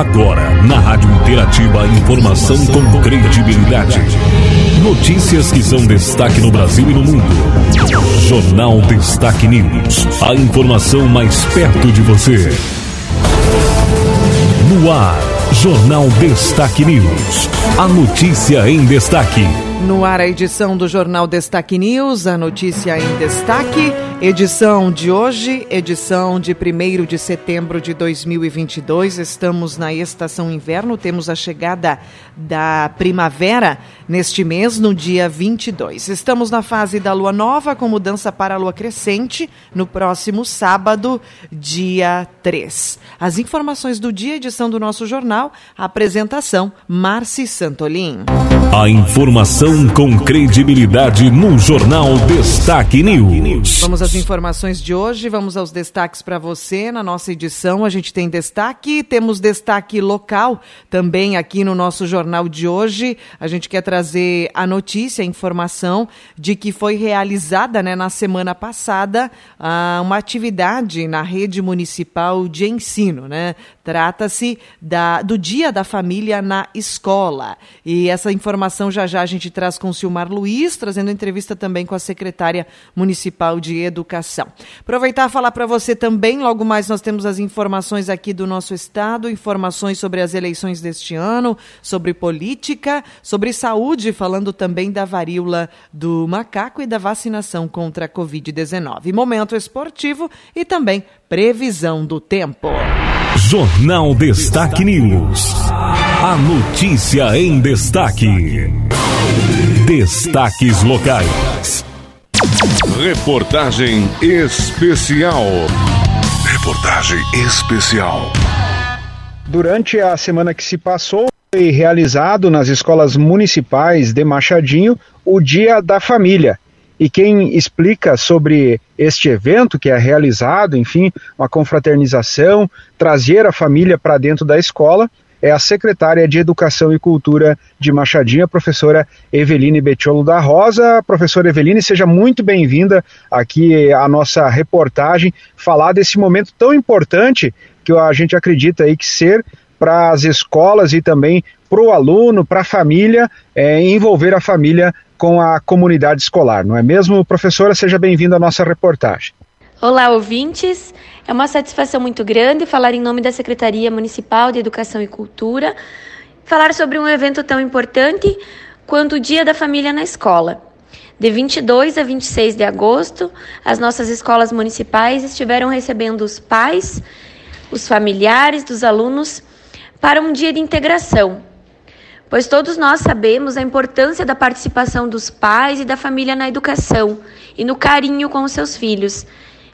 Agora, na Rádio Interativa, informação com credibilidade. Notícias que são destaque no Brasil e no mundo. Jornal Destaque News. A informação mais perto de você. No ar, Jornal Destaque News. A notícia em destaque. No ar, a edição do Jornal Destaque News, a notícia em destaque. Edição de hoje, edição de 1 de setembro de 2022. Estamos na estação inverno, temos a chegada da primavera neste mês, no dia 22. Estamos na fase da lua nova, com mudança para a lua crescente, no próximo sábado, dia 3. As informações do dia, edição do nosso jornal, apresentação, Marci Santolin. A informação com credibilidade no Jornal Destaque News. Vamos às informações de hoje, vamos aos destaques para você. Na nossa edição, a gente tem destaque, temos destaque local também aqui no nosso jornal de hoje. A gente quer trazer a notícia, a informação de que foi realizada né, na semana passada uh, uma atividade na rede municipal de ensino. Né? Trata-se do Dia da Família na Escola. E essa informação já já a gente traz com o Silmar Luiz, trazendo entrevista também com a secretária municipal de Educação. Aproveitar e falar para você também, logo mais nós temos as informações aqui do nosso estado, informações sobre as eleições deste ano, sobre política, sobre saúde, falando também da varíola do macaco e da vacinação contra a Covid-19. Momento esportivo e também previsão do tempo. Jornal Destaque News. A notícia em destaque. Destaques locais. Reportagem especial. Reportagem especial. Durante a semana que se passou, foi realizado nas escolas municipais de Machadinho o Dia da Família. E quem explica sobre este evento que é realizado, enfim, uma confraternização, trazer a família para dentro da escola, é a secretária de Educação e Cultura de Machadinha, professora Eveline Betiolo da Rosa. Professora Eveline, seja muito bem-vinda aqui à nossa reportagem, falar desse momento tão importante que a gente acredita aí que ser para as escolas e também para o aluno, para a família, é, envolver a família com a comunidade escolar, não é mesmo? Professora, seja bem-vinda à nossa reportagem. Olá, ouvintes. É uma satisfação muito grande falar em nome da Secretaria Municipal de Educação e Cultura, falar sobre um evento tão importante quanto o Dia da Família na Escola. De 22 a 26 de agosto, as nossas escolas municipais estiveram recebendo os pais, os familiares dos alunos para um dia de integração, pois todos nós sabemos a importância da participação dos pais e da família na educação e no carinho com os seus filhos,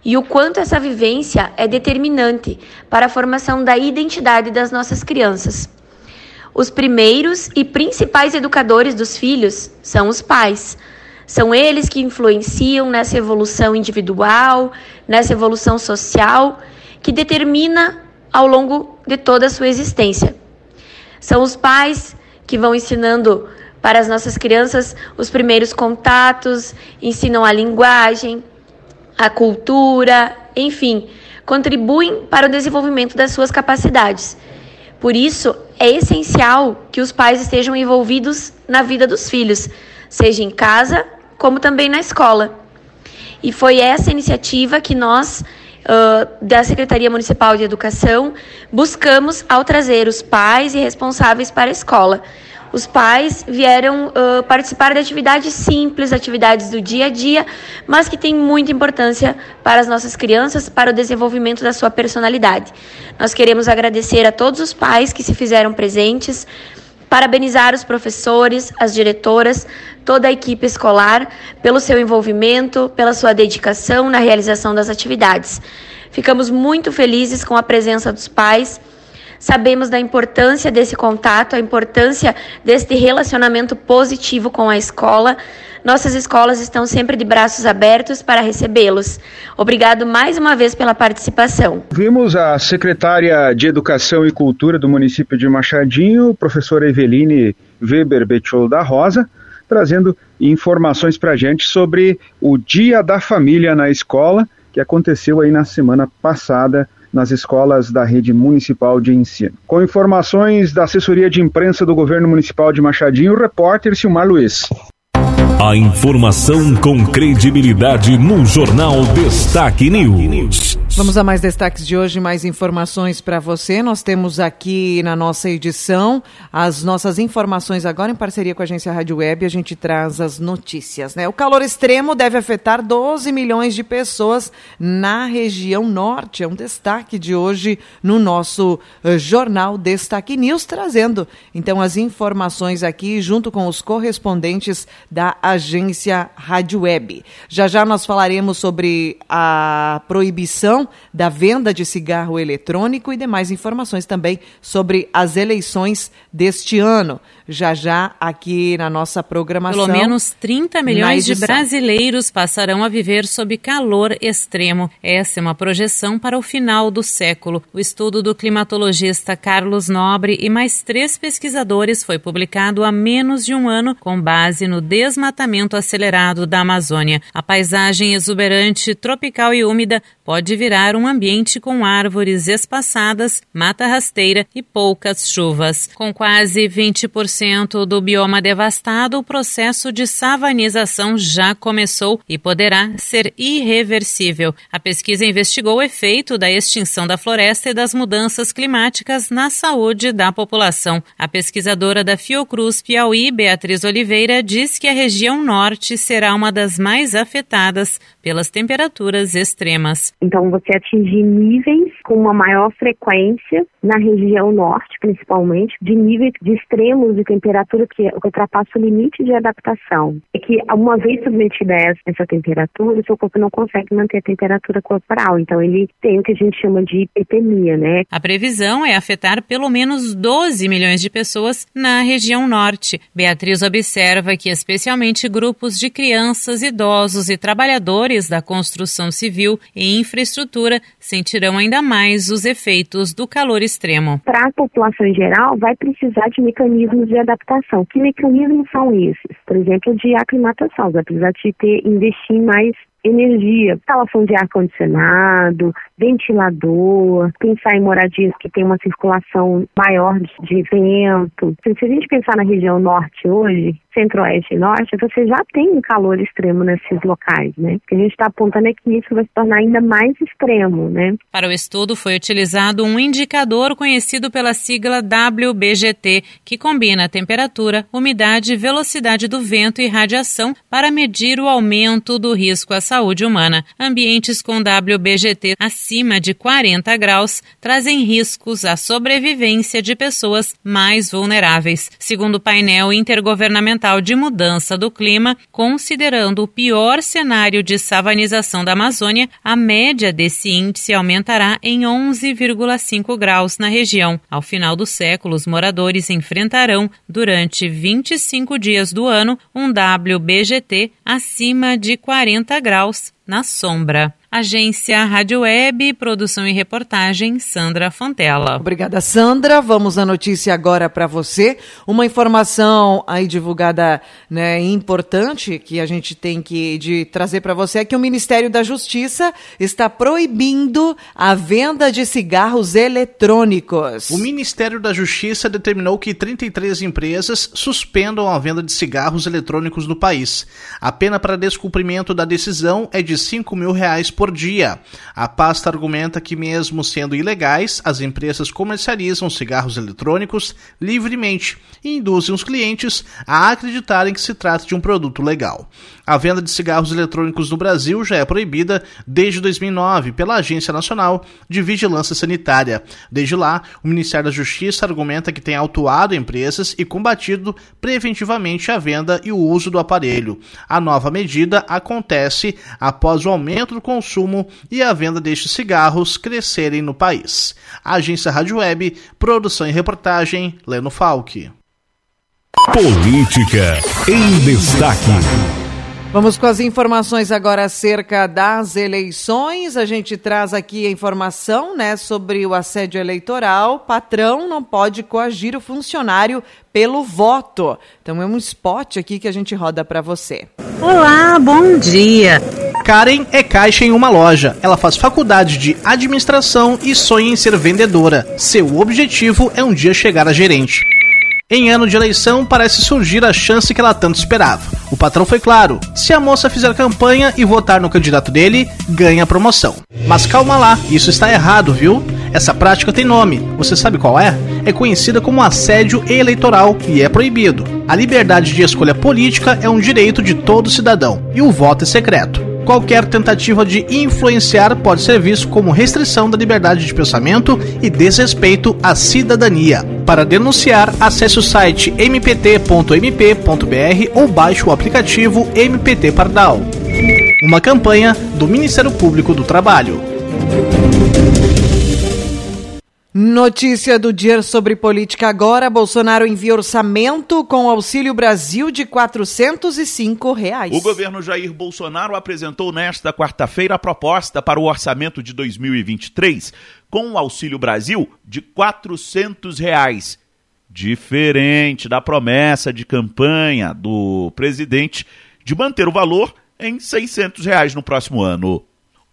e o quanto essa vivência é determinante para a formação da identidade das nossas crianças. Os primeiros e principais educadores dos filhos são os pais. São eles que influenciam nessa evolução individual, nessa evolução social, que determina ao longo de toda a sua existência. São os pais que vão ensinando para as nossas crianças os primeiros contatos, ensinam a linguagem, a cultura, enfim, contribuem para o desenvolvimento das suas capacidades. Por isso, é essencial que os pais estejam envolvidos na vida dos filhos, seja em casa como também na escola. E foi essa iniciativa que nós uh, da Secretaria Municipal de Educação, buscamos ao trazer os pais e responsáveis para a escola. Os pais vieram uh, participar de atividades simples, atividades do dia a dia, mas que têm muita importância para as nossas crianças, para o desenvolvimento da sua personalidade. Nós queremos agradecer a todos os pais que se fizeram presentes, parabenizar os professores, as diretoras, toda a equipe escolar pelo seu envolvimento, pela sua dedicação na realização das atividades. Ficamos muito felizes com a presença dos pais. Sabemos da importância desse contato, a importância deste relacionamento positivo com a escola. Nossas escolas estão sempre de braços abertos para recebê-los. Obrigado mais uma vez pela participação. Vimos a secretária de Educação e Cultura do município de Machadinho, professora Eveline Weber Betiolo da Rosa, trazendo informações para a gente sobre o Dia da Família na escola, que aconteceu aí na semana passada nas escolas da rede municipal de ensino. Com informações da assessoria de imprensa do governo municipal de Machadinho, o repórter Silmar Luiz. A informação com credibilidade no Jornal Destaque News. Vamos a mais destaques de hoje, mais informações para você. Nós temos aqui na nossa edição as nossas informações agora em parceria com a agência Rádio Web. A gente traz as notícias, né? O calor extremo deve afetar 12 milhões de pessoas na região norte. É um destaque de hoje no nosso uh, jornal Destaque News, trazendo então as informações aqui junto com os correspondentes da agência Rádio Web. Já já nós falaremos sobre a proibição da venda de cigarro eletrônico e demais informações também sobre as eleições deste ano. Já já aqui na nossa programação. Pelo menos 30 milhões de brasileiros passarão a viver sob calor extremo. Essa é uma projeção para o final do século. O estudo do climatologista Carlos Nobre e mais três pesquisadores foi publicado há menos de um ano com base no desmatamento acelerado da Amazônia. A paisagem exuberante, tropical e úmida pode virar um ambiente com árvores espaçadas, mata rasteira e poucas chuvas. Com quase 20% do bioma devastado, o processo de savanização já começou e poderá ser irreversível. A pesquisa investigou o efeito da extinção da floresta e das mudanças climáticas na saúde da população. A pesquisadora da Fiocruz Piauí, Beatriz Oliveira, diz que a região norte será uma das mais afetadas pelas temperaturas extremas. Então, você atingir níveis com uma maior frequência na região norte, principalmente, de níveis de extremos de temperatura que ultrapassa o limite de adaptação. É que, uma vez submetida a essa temperatura, o seu corpo não consegue manter a temperatura corporal. Então, ele tem o que a gente chama de hipertermia, né? A previsão é afetar pelo menos 12 milhões de pessoas na região norte. Beatriz observa que, especialmente, grupos de crianças, idosos e trabalhadores da construção civil e infraestrutura sentirão ainda mais os efeitos do calor extremo. Para a população em geral, vai precisar de mecanismos de adaptação. Que mecanismos são esses? Por exemplo, de aclimatação. Vai precisar de ter, investir mais energia, instalação de ar-condicionado, ventilador, pensar em moradias que tem uma circulação maior de vento. Se a gente pensar na região norte hoje, centro-oeste e norte, você já tem um calor extremo nesses locais, né? O que a gente está apontando é que isso vai se tornar ainda mais extremo, né? Para o estudo foi utilizado um indicador conhecido pela sigla WBGT, que combina temperatura, umidade, velocidade do vento e radiação para medir o aumento do risco à saúde humana. Ambientes com WBGT acima de 40 graus trazem riscos à sobrevivência de pessoas mais vulneráveis. Segundo o painel intergovernamental de mudança do clima, considerando o pior cenário de savanização da Amazônia, a média desse índice aumentará em 11,5 graus na região. Ao final do século, os moradores enfrentarão, durante 25 dias do ano, um WBGT acima de 40 graus na sombra. Agência Rádio Web, produção e reportagem, Sandra Fontela. Obrigada, Sandra. Vamos à notícia agora para você. Uma informação aí divulgada, né, importante que a gente tem que de trazer para você é que o Ministério da Justiça está proibindo a venda de cigarros eletrônicos. O Ministério da Justiça determinou que 33 empresas suspendam a venda de cigarros eletrônicos no país. A pena para descumprimento da decisão é de 5 mil reais por por dia. A pasta argumenta que, mesmo sendo ilegais, as empresas comercializam cigarros eletrônicos livremente e induzem os clientes a acreditarem que se trata de um produto legal. A venda de cigarros eletrônicos no Brasil já é proibida desde 2009 pela Agência Nacional de Vigilância Sanitária. Desde lá, o Ministério da Justiça argumenta que tem autuado empresas e combatido preventivamente a venda e o uso do aparelho. A nova medida acontece após o aumento do consumo consumo e a venda destes cigarros crescerem no país. Agência Rádio Web, produção e reportagem, Leno Falck. Política em destaque. Vamos com as informações agora acerca das eleições. A gente traz aqui a informação né, sobre o assédio eleitoral. Patrão não pode coagir o funcionário pelo voto. Então é um spot aqui que a gente roda para você. Olá, bom dia. Karen é caixa em uma loja. Ela faz faculdade de administração e sonha em ser vendedora. Seu objetivo é um dia chegar a gerente. Em ano de eleição, parece surgir a chance que ela tanto esperava. O patrão foi claro: se a moça fizer campanha e votar no candidato dele, ganha a promoção. Mas calma lá, isso está errado, viu? Essa prática tem nome. Você sabe qual é? É conhecida como assédio eleitoral e é proibido. A liberdade de escolha política é um direito de todo cidadão e o voto é secreto. Qualquer tentativa de influenciar pode ser visto como restrição da liberdade de pensamento e desrespeito à cidadania. Para denunciar, acesse o site mpt.mp.br ou baixe o aplicativo MPT Pardal. Uma campanha do Ministério Público do Trabalho. Notícia do dia sobre política agora. Bolsonaro envia orçamento com Auxílio Brasil de 405 reais. O governo Jair Bolsonaro apresentou nesta quarta-feira a proposta para o orçamento de 2023 com o Auxílio Brasil de 400 reais. Diferente da promessa de campanha do presidente de manter o valor em 600 reais no próximo ano.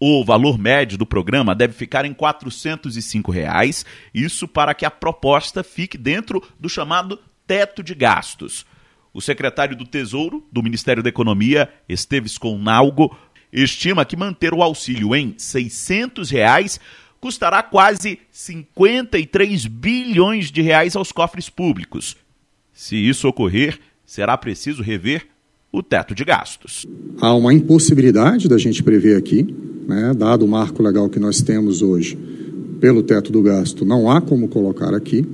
O valor médio do programa deve ficar em 405 reais, isso para que a proposta fique dentro do chamado teto de gastos. O secretário do Tesouro do Ministério da Economia, Esteves Conalgo, estima que manter o auxílio em 600 reais custará quase 53 bilhões de reais aos cofres públicos. Se isso ocorrer, será preciso rever o teto de gastos. Há uma impossibilidade da gente prever aqui né, dado o marco legal que nós temos hoje pelo teto do gasto, não há como colocar aqui.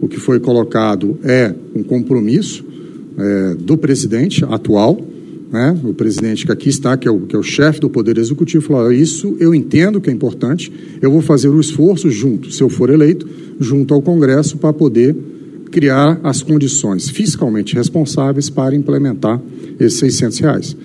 O que foi colocado é um compromisso é, do presidente atual, né, o presidente que aqui está, que é o, que é o chefe do Poder Executivo, falou: Isso eu entendo que é importante, eu vou fazer o esforço junto, se eu for eleito, junto ao Congresso, para poder criar as condições fiscalmente responsáveis para implementar esses 600 reais.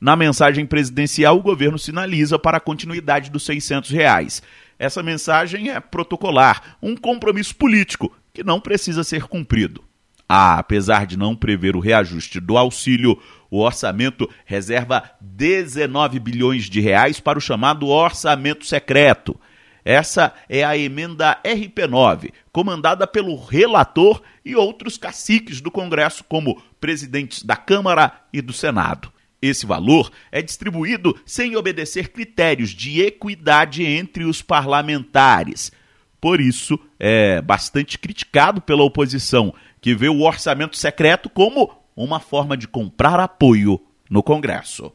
Na mensagem presidencial, o governo sinaliza para a continuidade dos 600 reais. Essa mensagem é protocolar, um compromisso político que não precisa ser cumprido. Ah, apesar de não prever o reajuste do auxílio, o orçamento reserva 19 bilhões de reais para o chamado orçamento secreto. Essa é a emenda RP9, comandada pelo relator e outros caciques do Congresso, como presidentes da Câmara e do Senado. Esse valor é distribuído sem obedecer critérios de equidade entre os parlamentares. Por isso, é bastante criticado pela oposição, que vê o orçamento secreto como uma forma de comprar apoio no Congresso.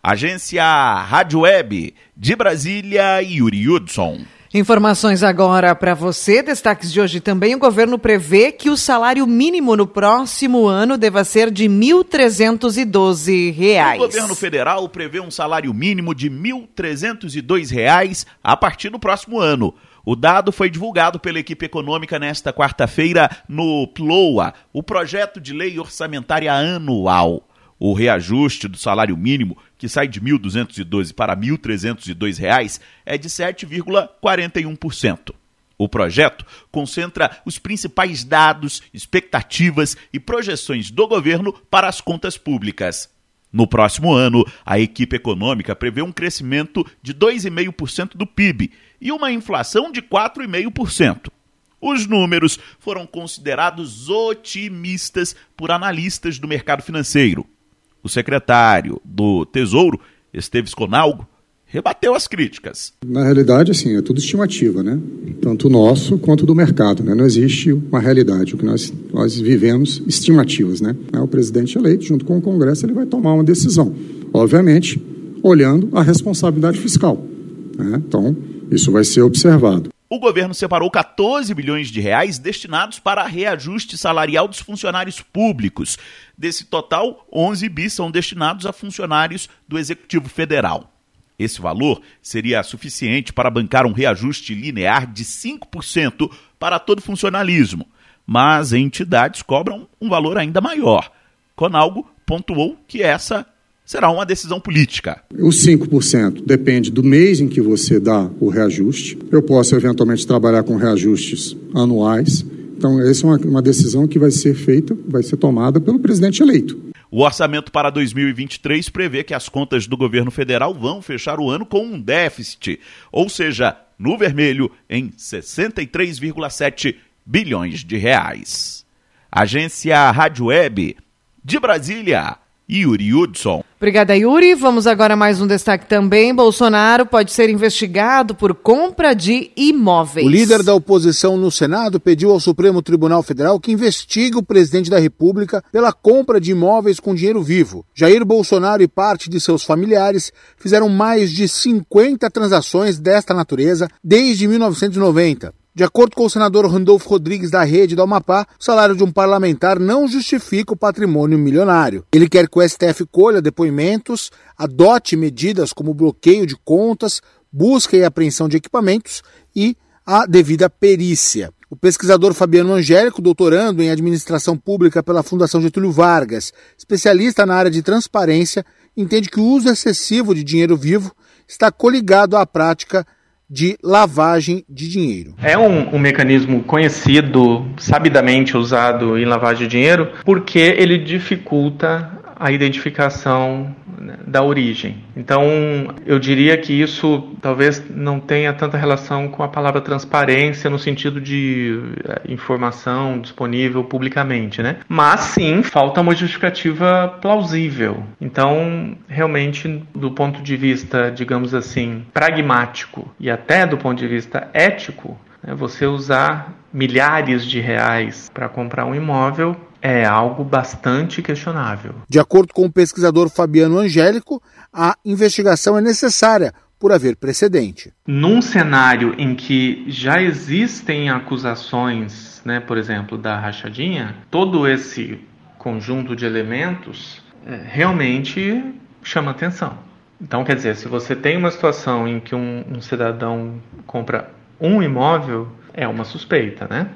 Agência Rádio Web de Brasília, Yuri Hudson. Informações agora para você. Destaques de hoje também. O governo prevê que o salário mínimo no próximo ano deva ser de R$ 1.312. O governo federal prevê um salário mínimo de R$ 1.302 a partir do próximo ano. O dado foi divulgado pela equipe econômica nesta quarta-feira no PLOA, o projeto de lei orçamentária anual. O reajuste do salário mínimo, que sai de R$ 1.212 para R$ 1.302, é de 7,41%. O projeto concentra os principais dados, expectativas e projeções do governo para as contas públicas. No próximo ano, a equipe econômica prevê um crescimento de 2,5% do PIB e uma inflação de 4,5%. Os números foram considerados otimistas por analistas do mercado financeiro. O secretário do Tesouro, Esteves Conalgo, rebateu as críticas. Na realidade, assim, é tudo estimativa, né? Tanto nosso quanto do mercado, né? Não existe uma realidade. O que nós, nós vivemos, estimativas, né? É o presidente eleito, junto com o Congresso, ele vai tomar uma decisão. Obviamente, olhando a responsabilidade fiscal. Né? Então, isso vai ser observado o governo separou 14 bilhões de reais destinados para reajuste salarial dos funcionários públicos. Desse total, 11 bis são destinados a funcionários do Executivo Federal. Esse valor seria suficiente para bancar um reajuste linear de 5% para todo funcionalismo, mas entidades cobram um valor ainda maior. Conalgo pontuou que essa será uma decisão política. Os 5% depende do mês em que você dá o reajuste. Eu posso eventualmente trabalhar com reajustes anuais. Então, essa é uma, uma decisão que vai ser feita, vai ser tomada pelo presidente eleito. O orçamento para 2023 prevê que as contas do governo federal vão fechar o ano com um déficit, ou seja, no vermelho, em 63,7 bilhões de reais. Agência Rádio Web de Brasília. Yuri Hudson. Obrigada, Yuri. Vamos agora a mais um destaque também. Bolsonaro pode ser investigado por compra de imóveis. O líder da oposição no Senado pediu ao Supremo Tribunal Federal que investigue o presidente da República pela compra de imóveis com dinheiro vivo. Jair Bolsonaro e parte de seus familiares fizeram mais de 50 transações desta natureza desde 1990. De acordo com o senador Randolfo Rodrigues da Rede do Amapá, o salário de um parlamentar não justifica o patrimônio milionário. Ele quer que o STF colha depoimentos, adote medidas como bloqueio de contas, busca e apreensão de equipamentos e a devida perícia. O pesquisador Fabiano Angélico, doutorando em administração pública pela Fundação Getúlio Vargas, especialista na área de transparência, entende que o uso excessivo de dinheiro vivo está coligado à prática de lavagem de dinheiro. É um, um, mecanismo conhecido, sabidamente usado em lavagem de dinheiro, porque ele dificulta a identificação né, da origem. Então, eu diria que isso talvez não tenha tanta relação com a palavra transparência no sentido de eh, informação disponível publicamente, né? Mas sim, falta uma justificativa plausível. Então, realmente, do ponto de vista, digamos assim, pragmático e até do ponto de vista ético, né, você usar milhares de reais para comprar um imóvel é algo bastante questionável. De acordo com o pesquisador Fabiano Angélico, a investigação é necessária por haver precedente. Num cenário em que já existem acusações, né, por exemplo, da rachadinha, todo esse conjunto de elementos é, realmente chama atenção. Então, quer dizer, se você tem uma situação em que um, um cidadão compra um imóvel, é uma suspeita, né?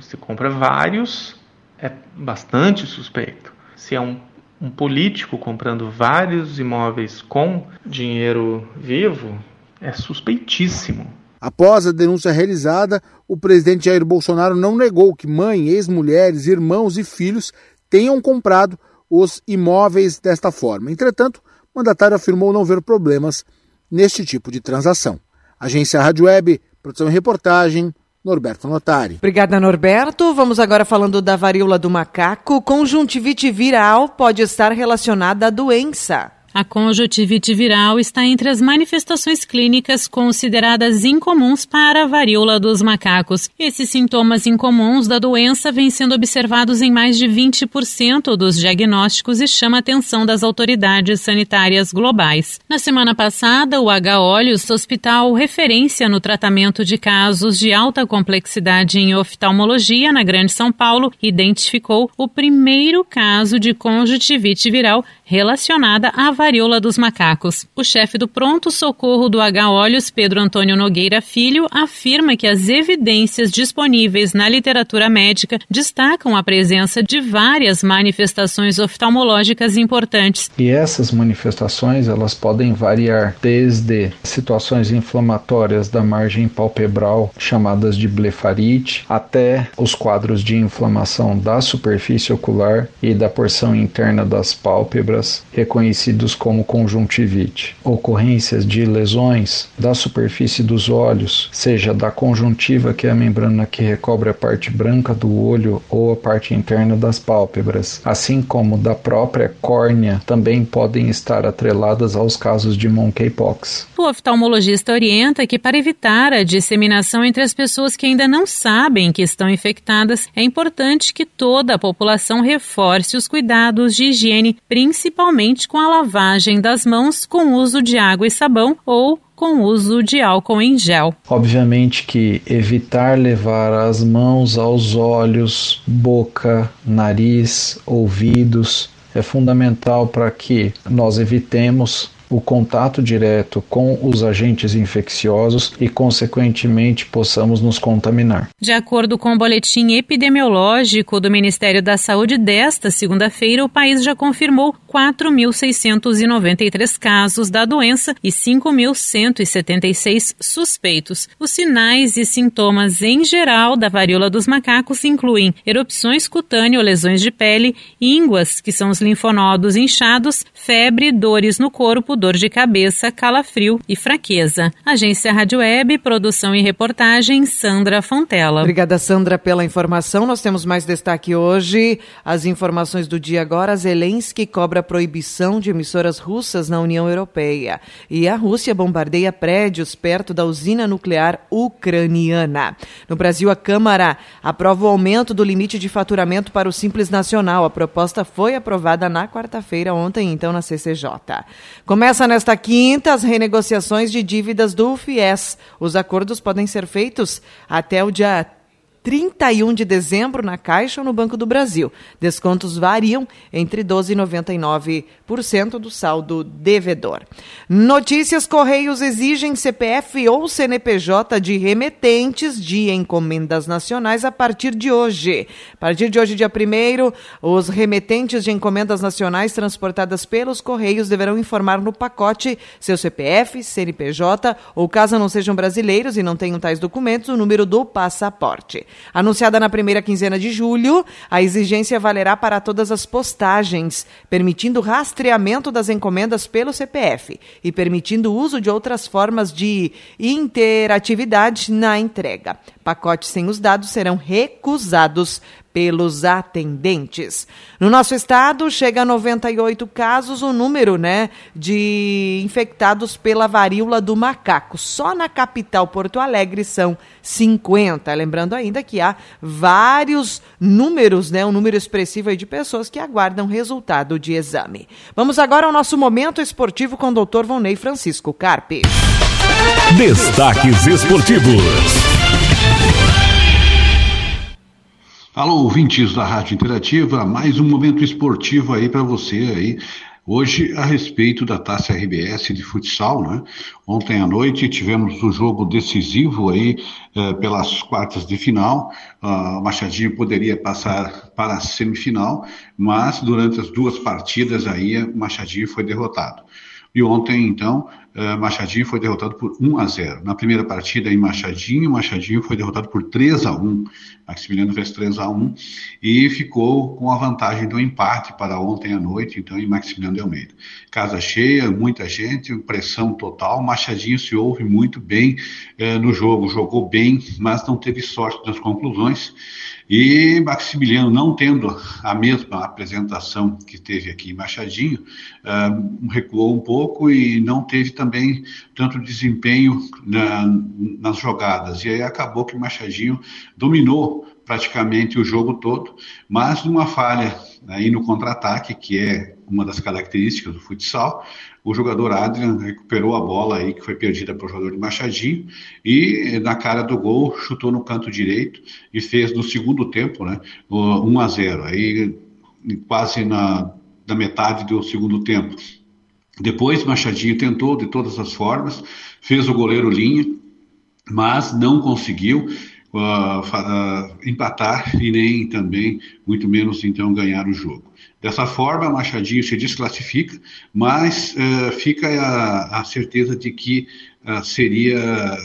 Se compra vários, é bastante suspeito. Se é um, um político comprando vários imóveis com dinheiro vivo, é suspeitíssimo. Após a denúncia realizada, o presidente Jair Bolsonaro não negou que mãe, ex-mulheres, irmãos e filhos tenham comprado os imóveis desta forma. Entretanto, o mandatário afirmou não ver problemas neste tipo de transação. Agência Rádio Web, produção e reportagem, Norberto Notari. Obrigada, Norberto. Vamos agora falando da varíola do macaco. Conjuntivite viral pode estar relacionada à doença. A conjuntivite viral está entre as manifestações clínicas consideradas incomuns para a varíola dos macacos. Esses sintomas incomuns da doença vêm sendo observados em mais de 20% dos diagnósticos e chama a atenção das autoridades sanitárias globais. Na semana passada, o H. Olhos, hospital referência no tratamento de casos de alta complexidade em oftalmologia na Grande São Paulo, identificou o primeiro caso de conjuntivite viral relacionada à varíola dos macacos. O chefe do Pronto Socorro do H. Olhos, Pedro Antônio Nogueira Filho, afirma que as evidências disponíveis na literatura médica destacam a presença de várias manifestações oftalmológicas importantes. E essas manifestações, elas podem variar desde situações inflamatórias da margem palpebral, chamadas de blefarite, até os quadros de inflamação da superfície ocular e da porção interna das pálpebras reconhecidos como conjuntivite, ocorrências de lesões da superfície dos olhos, seja da conjuntiva, que é a membrana que recobre a parte branca do olho ou a parte interna das pálpebras, assim como da própria córnea, também podem estar atreladas aos casos de monkeypox. O oftalmologista orienta que para evitar a disseminação entre as pessoas que ainda não sabem que estão infectadas, é importante que toda a população reforce os cuidados de higiene, principalmente principalmente com a lavagem das mãos com uso de água e sabão ou com uso de álcool em gel. Obviamente que evitar levar as mãos aos olhos, boca, nariz, ouvidos é fundamental para que nós evitemos o contato direto com os agentes infecciosos e, consequentemente, possamos nos contaminar. De acordo com o boletim epidemiológico do Ministério da Saúde desta segunda-feira, o país já confirmou 4.693 casos da doença e 5.176 suspeitos. Os sinais e sintomas em geral da varíola dos macacos incluem erupções cutâneas, lesões de pele, ínguas, que são os linfonodos inchados, febre, dores no corpo, dor de cabeça, calafrio e fraqueza. Agência Rádio Web, produção e reportagem, Sandra Fontela. Obrigada, Sandra, pela informação. Nós temos mais destaque hoje. As informações do dia agora. Zelensky cobra proibição de emissoras russas na União Europeia. E a Rússia bombardeia prédios perto da usina nuclear ucraniana. No Brasil, a Câmara aprova o aumento do limite de faturamento para o Simples Nacional. A proposta foi aprovada na quarta-feira, ontem, então, na CCJ. Começa nesta quinta as renegociações de dívidas do FIES. Os acordos podem ser feitos até o dia 31 de dezembro na Caixa ou no Banco do Brasil. Descontos variam entre 12% e 99% do saldo devedor. Notícias: Correios exigem CPF ou CNPJ de remetentes de encomendas nacionais a partir de hoje. A partir de hoje, dia 1 os remetentes de encomendas nacionais transportadas pelos Correios deverão informar no pacote seu CPF, CNPJ ou, caso não sejam brasileiros e não tenham tais documentos, o número do passaporte. Anunciada na primeira quinzena de julho, a exigência valerá para todas as postagens, permitindo rastreamento das encomendas pelo CPF e permitindo o uso de outras formas de interatividade na entrega. Pacotes sem os dados serão recusados pelos atendentes. No nosso estado, chega a 98 casos o número né, de infectados pela varíola do macaco. Só na capital Porto Alegre são 50. Lembrando ainda que há vários números, né, um número expressivo de pessoas que aguardam resultado de exame. Vamos agora ao nosso momento esportivo com o doutor Vonei Francisco Carpe. Destaques esportivos. Alô, ouvintes da Rádio Interativa, mais um momento esportivo aí para você aí. Hoje, a respeito da Taça RBS de futsal, né? Ontem à noite tivemos o um jogo decisivo aí eh, pelas quartas de final. Uh, o Machadinho poderia passar para a semifinal, mas durante as duas partidas aí, o Machadinho foi derrotado. E ontem, então, uh, Machadinho foi derrotado por 1 a 0. Na primeira partida em Machadinho, Machadinho foi derrotado por 3 a 1. Maximiliano fez 3 a 1 e ficou com a vantagem do empate para ontem à noite, então, em Maximiliano de Almeida. Casa cheia, muita gente, pressão total. Machadinho se ouve muito bem uh, no jogo, jogou bem, mas não teve sorte nas conclusões. E Maximiliano, não tendo a mesma apresentação que teve aqui em Machadinho, uh, recuou um pouco e não teve também tanto desempenho na, nas jogadas. E aí acabou que Machadinho dominou praticamente o jogo todo, mas numa falha aí no contra-ataque, que é uma das características do futsal, o jogador Adrian recuperou a bola aí que foi perdida para o jogador de Machadinho e na cara do gol chutou no canto direito e fez no segundo tempo, né, 1 a 0. Aí quase na, na metade do segundo tempo. Depois Machadinho tentou de todas as formas, fez o goleiro linha, mas não conseguiu uh, empatar e nem também, muito menos então, ganhar o jogo. Dessa forma, Machadinho se desclassifica, mas uh, fica a, a, certeza de que uh, seria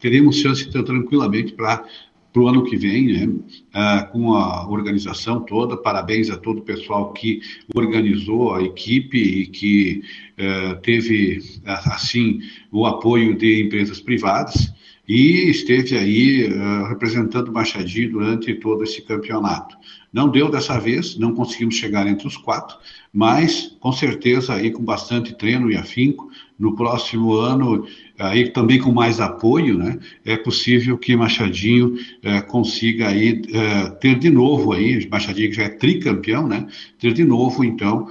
teremos chance então, tranquilamente para para o ano que vem, né, uh, com a organização toda. Parabéns a todo o pessoal que organizou a equipe e que uh, teve, assim, o apoio de empresas privadas e esteve aí uh, representando o Machadinho durante todo esse campeonato. Não deu dessa vez, não conseguimos chegar entre os quatro, mas com certeza aí com bastante treino e afinco, no próximo ano, aí também com mais apoio, né, é possível que Machadinho é, consiga aí é, ter de novo aí, Machadinho que já é tricampeão, né, ter de novo então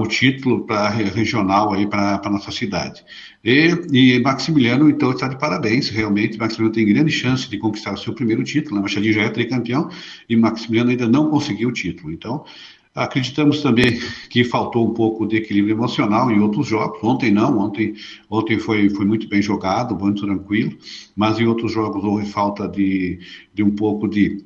o título para regional aí para nossa cidade. E, e, Maximiliano então está de parabéns, realmente Maximiliano tem grande chance de conquistar o seu primeiro título, né? Machadinho já é tricampeão e Maximiliano ainda não conseguiu o título. Então Acreditamos também que faltou um pouco de equilíbrio emocional em outros jogos. Ontem não, ontem, ontem foi, foi muito bem jogado, muito tranquilo, mas em outros jogos houve falta de, de um pouco de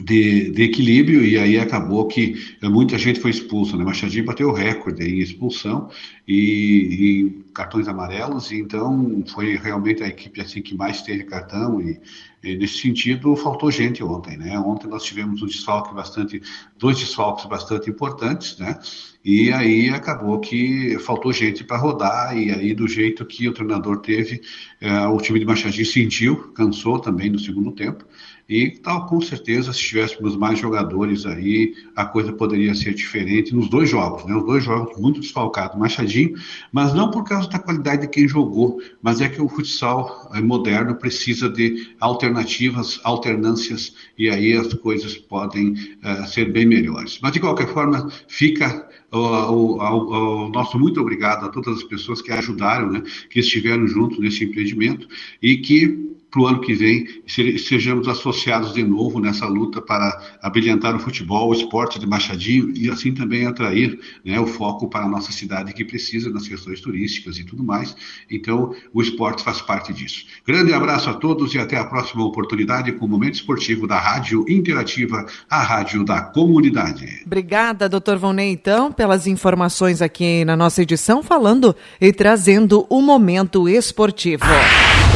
de, de, equilíbrio e aí acabou que muita gente foi expulsa, né? Machadinho bateu o recorde em expulsão e, e, cartões amarelos, e então foi realmente a equipe assim que mais teve cartão e, e, nesse sentido faltou gente ontem, né? Ontem nós tivemos um desfalque bastante, dois desfalques bastante importantes, né? E aí acabou que faltou gente para rodar e aí do jeito que o treinador teve, eh, o time de Machadinho sentiu, cansou também no segundo tempo e tal, com certeza, se tivéssemos mais jogadores aí, a coisa poderia ser diferente nos dois jogos, né? Os dois jogos muito desfalcados, Machadinho, mas não por causa da qualidade de quem jogou, mas é que o futsal eh, moderno precisa de alternativas, alternâncias, e aí as coisas podem uh, ser bem melhores. Mas, de qualquer forma, fica o, nosso muito obrigado a todas as pessoas que ajudaram, né, que estiveram junto nesse empreendimento e que para o ano que vem sejamos associados de novo nessa luta para abrilhantar o futebol, o esporte de Machadinho e assim também atrair né, o foco para a nossa cidade que precisa das questões turísticas e tudo mais. Então, o esporte faz parte disso. Grande abraço a todos e até a próxima oportunidade com o Momento Esportivo da Rádio Interativa, a rádio da comunidade. Obrigada, doutor Vonei, então, pelas informações aqui na nossa edição, falando e trazendo o Momento Esportivo.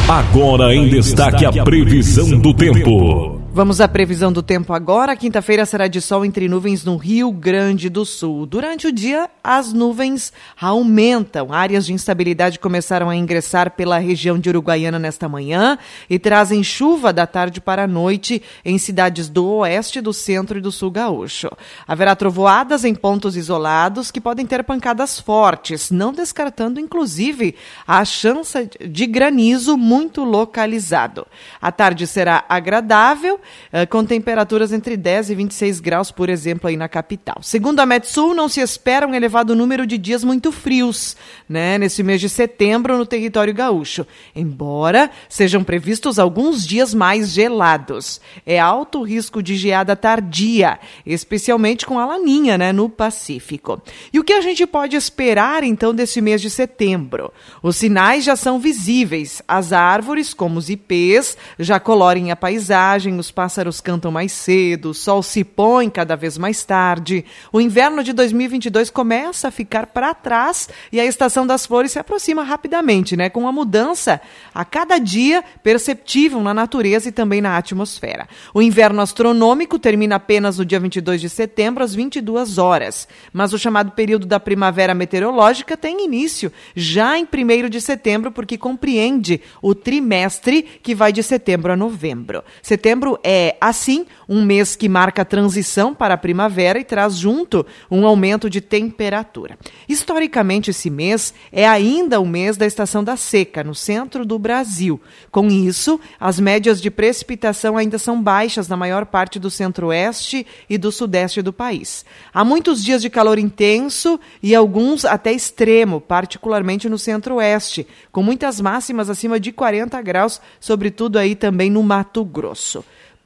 Agora em destaque a previsão do tempo. Vamos à previsão do tempo agora. Quinta-feira será de sol entre nuvens no Rio Grande do Sul. Durante o dia, as nuvens aumentam. Áreas de instabilidade começaram a ingressar pela região de Uruguaiana nesta manhã e trazem chuva da tarde para a noite em cidades do oeste, do centro e do sul gaúcho. Haverá trovoadas em pontos isolados que podem ter pancadas fortes, não descartando inclusive a chance de granizo muito localizado. A tarde será agradável com temperaturas entre 10 e 26 graus, por exemplo, aí na capital. Segundo a Metsul, não se espera um elevado número de dias muito frios, né, nesse mês de setembro no território gaúcho, embora sejam previstos alguns dias mais gelados. É alto o risco de geada tardia, especialmente com a laninha, né, no Pacífico. E o que a gente pode esperar então desse mês de setembro? Os sinais já são visíveis. As árvores, como os ipês, já colorem a paisagem, os pássaros cantam mais cedo, o sol se põe cada vez mais tarde. O inverno de 2022 começa a ficar para trás e a estação das flores se aproxima rapidamente, né? Com uma mudança a cada dia perceptível na natureza e também na atmosfera. O inverno astronômico termina apenas no dia 22 de setembro, às 22 horas. Mas o chamado período da primavera meteorológica tem início já em 1 de setembro, porque compreende o trimestre que vai de setembro a novembro. Setembro é, assim, um mês que marca a transição para a primavera e traz junto um aumento de temperatura. Historicamente, esse mês é ainda o mês da estação da seca, no centro do Brasil. Com isso, as médias de precipitação ainda são baixas na maior parte do centro-oeste e do sudeste do país. Há muitos dias de calor intenso e alguns até extremo, particularmente no centro-oeste, com muitas máximas acima de 40 graus, sobretudo aí também no Mato Grosso.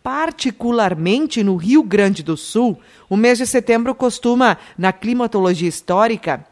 Particularmente no Rio Grande do Sul, o mês de setembro costuma, na climatologia histórica,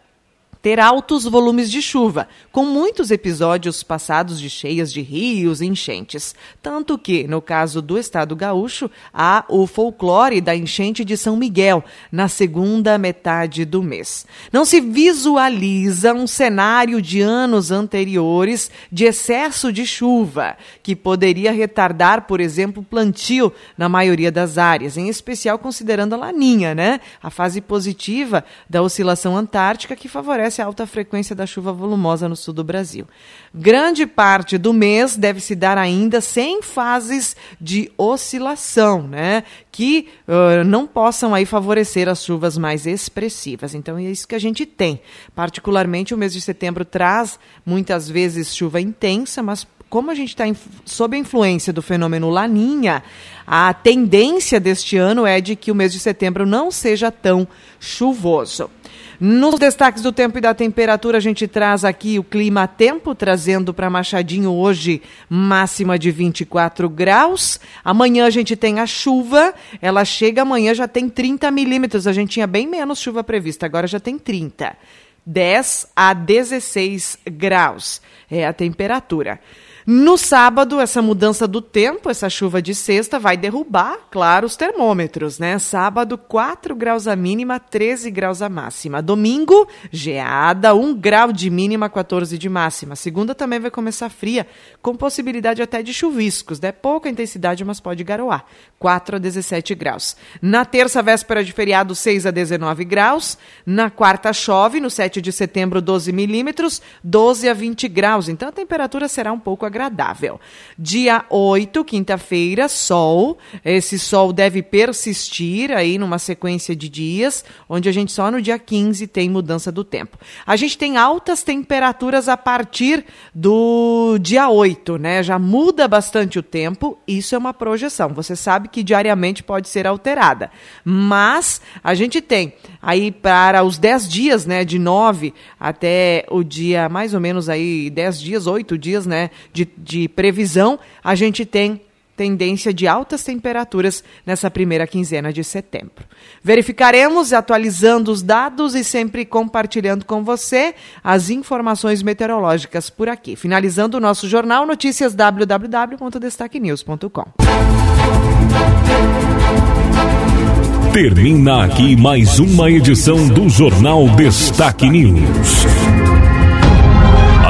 ter altos volumes de chuva, com muitos episódios passados de cheias de rios e enchentes. Tanto que, no caso do estado gaúcho, há o folclore da enchente de São Miguel, na segunda metade do mês. Não se visualiza um cenário de anos anteriores de excesso de chuva, que poderia retardar, por exemplo, o plantio na maioria das áreas, em especial considerando a laninha, né? A fase positiva da oscilação antártica que favorece a alta frequência da chuva volumosa no sul do Brasil. Grande parte do mês deve se dar ainda sem fases de oscilação, né? Que uh, não possam aí favorecer as chuvas mais expressivas. Então é isso que a gente tem. Particularmente o mês de setembro traz muitas vezes chuva intensa, mas como a gente está sob a influência do fenômeno Laninha, a tendência deste ano é de que o mês de setembro não seja tão chuvoso. Nos destaques do tempo e da temperatura, a gente traz aqui o clima-tempo, trazendo para Machadinho hoje máxima de 24 graus. Amanhã a gente tem a chuva, ela chega amanhã, já tem 30 milímetros. A gente tinha bem menos chuva prevista, agora já tem 30. 10 a 16 graus é a temperatura. No sábado, essa mudança do tempo, essa chuva de sexta, vai derrubar, claro, os termômetros, né? Sábado, 4 graus a mínima, 13 graus a máxima. Domingo, geada, 1 grau de mínima, 14 de máxima. Segunda também vai começar fria, com possibilidade até de chuviscos, né? Pouca intensidade, mas pode garoar. 4 a 17 graus. Na terça, véspera de feriado, 6 a 19 graus. Na quarta, chove, no 7 de setembro, 12 milímetros, 12 a 20 graus. Então a temperatura será um pouco agradável. Dia 8, quinta-feira, sol. Esse sol deve persistir aí numa sequência de dias, onde a gente só no dia 15 tem mudança do tempo. A gente tem altas temperaturas a partir do dia 8, né? Já muda bastante o tempo, isso é uma projeção. Você sabe que diariamente pode ser alterada. Mas a gente tem aí para os 10 dias, né, de 9 até o dia mais ou menos aí 10 dias, 8 dias, né, de previsão, a gente tem tendência de altas temperaturas nessa primeira quinzena de setembro. Verificaremos atualizando os dados e sempre compartilhando com você as informações meteorológicas por aqui. Finalizando o nosso jornal, notícias www.destaquenews.com. Termina aqui mais uma edição do Jornal Destaque News.